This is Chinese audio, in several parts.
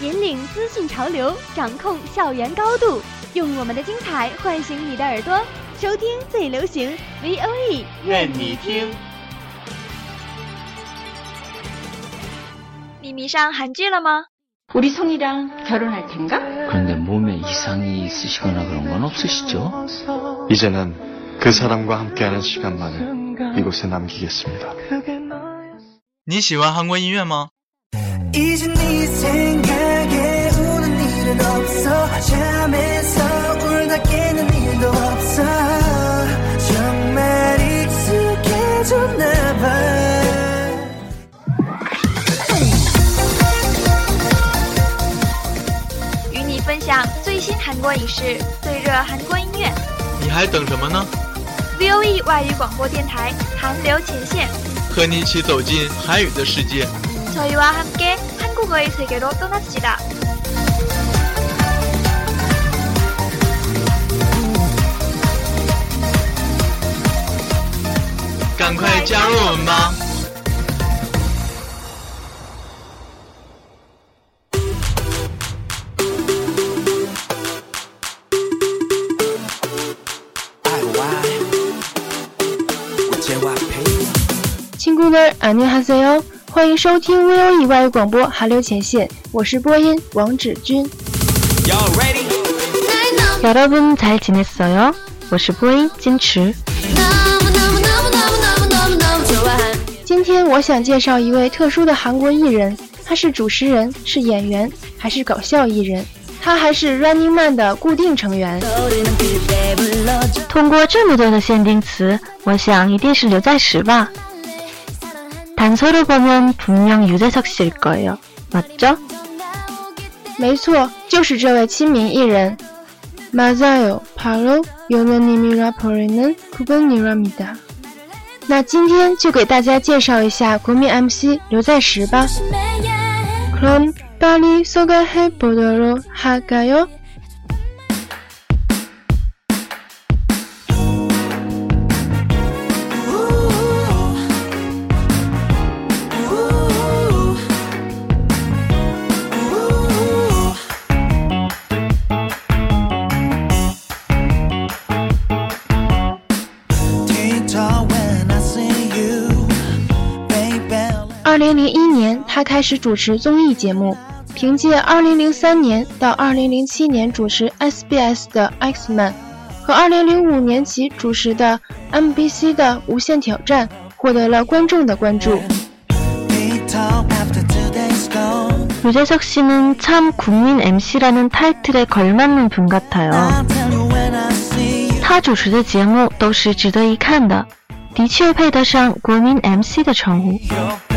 引领资讯潮流，掌控校园高度，用我们的精彩唤醒你的耳朵，收听最流行 V O E，愿你听。你迷上韩剧了吗？ 우리 성이랑 결혼할 텐가? 그런데 몸에 이상이 있으시거나 그런 건 없으시죠? 이제는 그 사람과 함께하는 시간만을 이곳에 남기겠습니다. 你喜欢韩国音乐吗？ 이제 네 생각에 우는 일은 없어 잠에서 울다 깨는 일도 없어 정말 익숙해졌나 봐 与你分享最新韩国影视、最热韩国音乐。你还等什么呢？ V O E 外语广播电台韩流前线，和你一起走进韩语的世界。 저희와 함께 한국어의 세계로 떠납시다. 赶快加入我们吧！ 친구들 안녕하세요，欢迎收听 VOE 外语广播韩流前线，我是播音王芷君。 여러분 잘 지냈어요? 我是播音金池。 天我想介绍一位特殊的韩国艺人，他是主持人，是演员，还是搞笑艺人。他还是 Running Man 的固定成员。通过这么多的限定词，我想一定是刘在石吧。 단서를 보면 분명 유재석 씨일 거예요. 맞죠? 没错，就是这位亲民艺人。맞아요, 바로 연호님이라 부르는 그분이랍니다. 那今天就给大家介绍一下国民 MC 刘在石吧。그럼 빨리 소개해 보도록 할까요? 二零零一年，他开始主持综艺节目，凭借二零零三年到二零零七年主持 SBS 的《X Man》和二零零五年起主持的 MBC 的《无限挑战》，获得了观众的关注。참국민 MC 라는 타이틀에 걸맞는 분 같아 요。 他主持的节目都是值得一看的，的确配得上国民 MC 的称呼。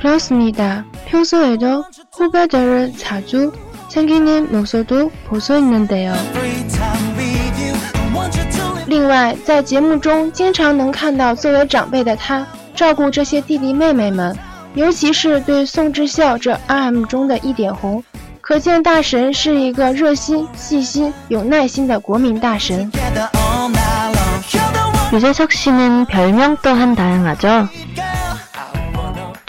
그렇습니다. 평소에도 후배들을 자주 챙기는 모습도 볼 수 있는데요. Free time with you. Want you to 另外，在节目中经常能看到作为长辈的他照顾这些弟弟妹妹们，尤其是对宋智孝这 RM 中的一点红，可见大神是一个热心、细心、有耐心的国民大神。 together all night long. You're the one, 유재석 씨는 별명 또한 다양하죠.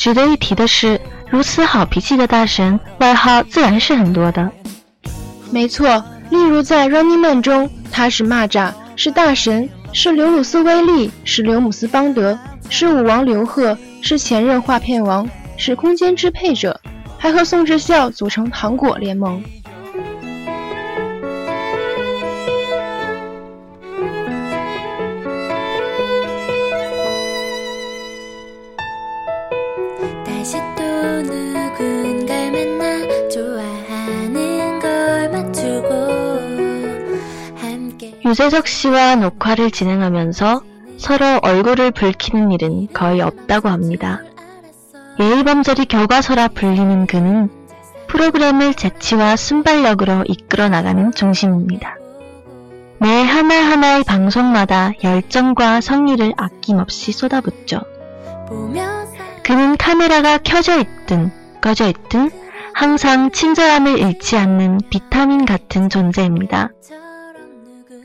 值得一提的是，如此好脾气的大神，外号自然是很多的。没错，例如在 Running Man 中，他是蚂蚱，是大神，是刘鲁斯威利，是刘姆斯邦德，是舞王刘贺，是前任画片王，是空间支配者，还和宋智孝组成糖果联盟。 유재석 씨와 녹화를 진행하면서 서로 얼굴을 붉히는 일은 거의 없다고 합니다. 예의범절이 교과서라 불리는 그는 프로그램을 재치와 순발력으로 이끌어 나가는 중심입니다. 매 하나하나의 방송마다 열정과 성의를 아낌없이 쏟아붓죠. 그는 카메라가 켜져 있든 꺼져 있든 항상 친절함을 잃지 않는 비타민 같은 존재입니다.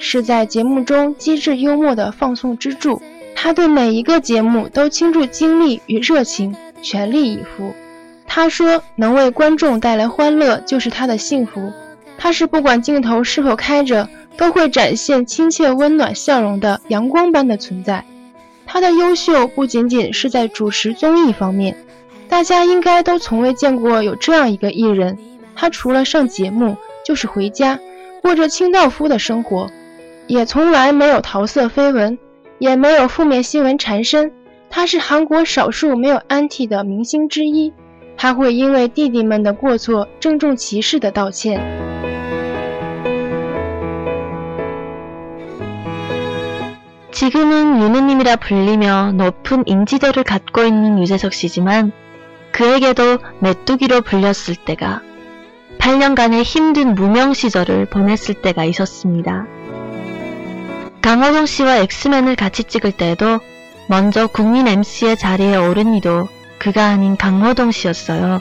是在节目中机智幽默的放送支柱。他对每一个节目都倾注精力与热情，全力以赴。他说：“能为观众带来欢乐就是他的幸福。”他是不管镜头是否开着，都会展现亲切温暖笑容的阳光般的存在。他的优秀不仅仅是在主持综艺方面，大家应该都从未见过有这样一个艺人。他除了上节目，就是回家，过着清道夫的生活，也从来没有桃色绯闻，也没有负面新闻缠身。他是韩国少数没有安替的明星之一。他会因为弟弟们的过错郑重其事的道歉。 지금은 유느님이라 불리며 높은 인지도를 갖고 있는 유재석 씨지만 그에게도 메뚜기로 불렸을 때가 8년간의 힘든 무명 시절을 보냈을 때가 있었습니다. 강호동 씨와 엑스맨을 같이 찍을 때에도 먼저 국민 MC의 자리에 오른 이도 그가 아닌 강호동 씨였어요.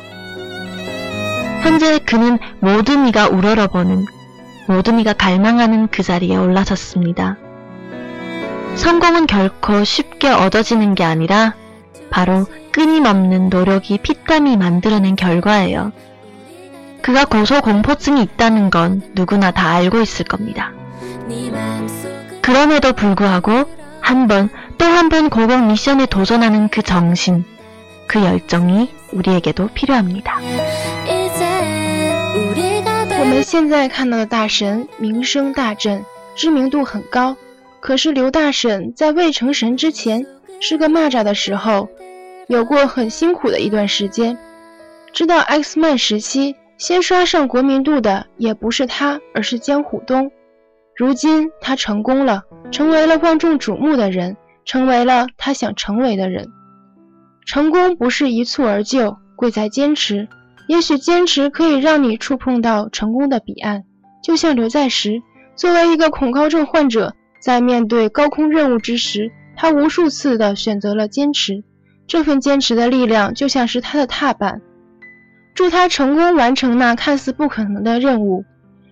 현재 그는 모든 이가 우러러보는 모든 이가 갈망하는 그 자리에 올라섰습니다. 성공은 결코 쉽게 얻어지는 게 아니라 바로 끊임없는 노력이 피땀이 만들어낸 결과예요. 그가 고소공포증이 있다는 건 누구나 다 알고 있을 겁니다. 그럼에도 불구하고 한 번 또 한 번 고공 미션에 도전하는 그 정신, 그 열정이 우리에게도 필요합니다. 我们现在看到的大神名声大振，知名度很高。可是刘大婶在未成神之前是个蚂蚱的时候，有过很辛苦的一段时间。直到 X Man 时期，先刷上国民度的也不是他，而是江虎东。 如今他成功了，成为了万众瞩目的人，成为了他想成为的人。成功不是一蹴而就，贵在坚持。也许坚持可以让你触碰到成功的彼岸。就像刘在石，作为一个恐高症患者。在面对高空任务之时，他无数次的选择了坚持，这份坚持的力量就像是他的踏板。祝他成功完成那看似不可能的任务。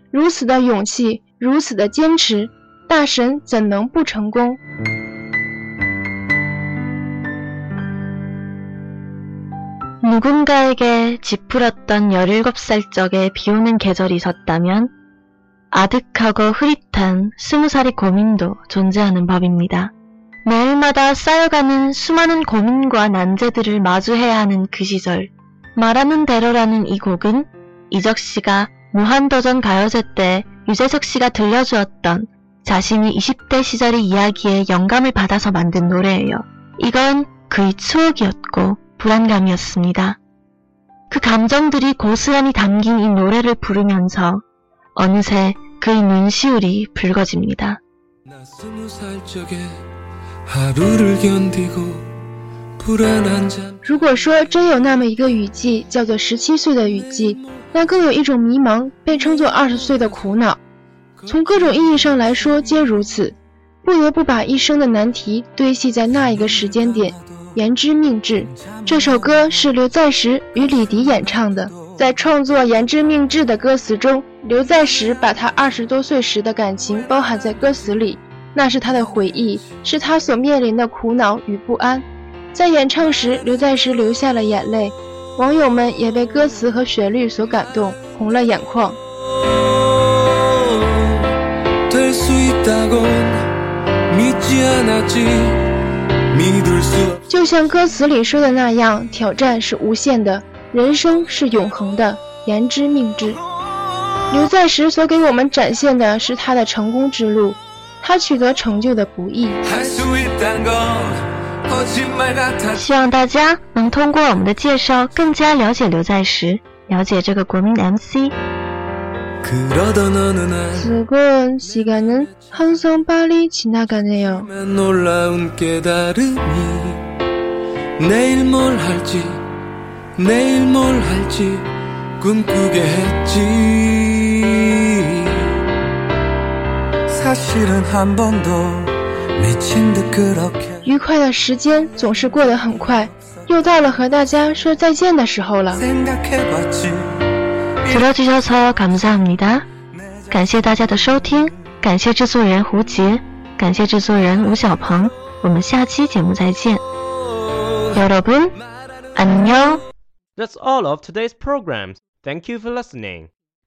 如此的勇气， 如此的坚持，大神怎能不成功？ 누군가에게 짚풀었던 17살 적에 비오는 계절이 있었다면 아득하고 흐릿한 스무 살의 고민도 존재하는 법입니다. 매일마다 쌓여가는 수많은 고민과 난제들을 마주해야 하는 그 시절. 말하는 대로라는 이 곡은 이적 씨가 무한도전 가요제 때 유재석 씨가 들려주었던 자신이 20대 시절의 이야기에 영감을 받아서 만든 노래예요. 이건 그의 추억이었고 불안감이었습니다. 그 감정들이 고스란히 담긴 이 노래를 부르면서 어느새 그의 눈시울이 붉어집니다. 하루를 견디고 如果说真有那么一个雨季叫做十七岁的雨季，那更有一种迷茫被称作二十岁的苦恼。从各种意义上来说皆如此，不得不把一生的难题堆砌在那一个时间点，言之命至。这首歌是刘在石与李迪演唱的，在创作《言之命至》的歌词中，刘在石把他二十多岁时的感情包含在歌词里，那是他的回忆，是他所面临的苦恼与不安。在演唱时刘在石流下了眼泪网友们也被歌词和旋律所感动红了眼眶。就像歌词里说的那样挑战是无限的人生是永恒的言之命之。刘在石所给我们展现的是他的成功之路他取得成就的不易。希望大家能通过我们的介绍，更加了解刘在石，了解这个国民 MC。 즐거운 시간은 항상 빨리 지나가네요. 놀라운 깨달음이 내일 뭘 할지 내일 뭘 할지 꿈꾸게 했지 사실은 한 번도 미친 듯 그렇게 愉快的时间总是过得很快，又到了和大家说再见的时候了。 생각해봤지 들어주셔서 감사합니다. 感谢大家的收听，感谢制作人胡杰，感谢制作人吴小鹏。我们下期节目再见。여러분 안녕. That's all of today's programs. Thank you for listening.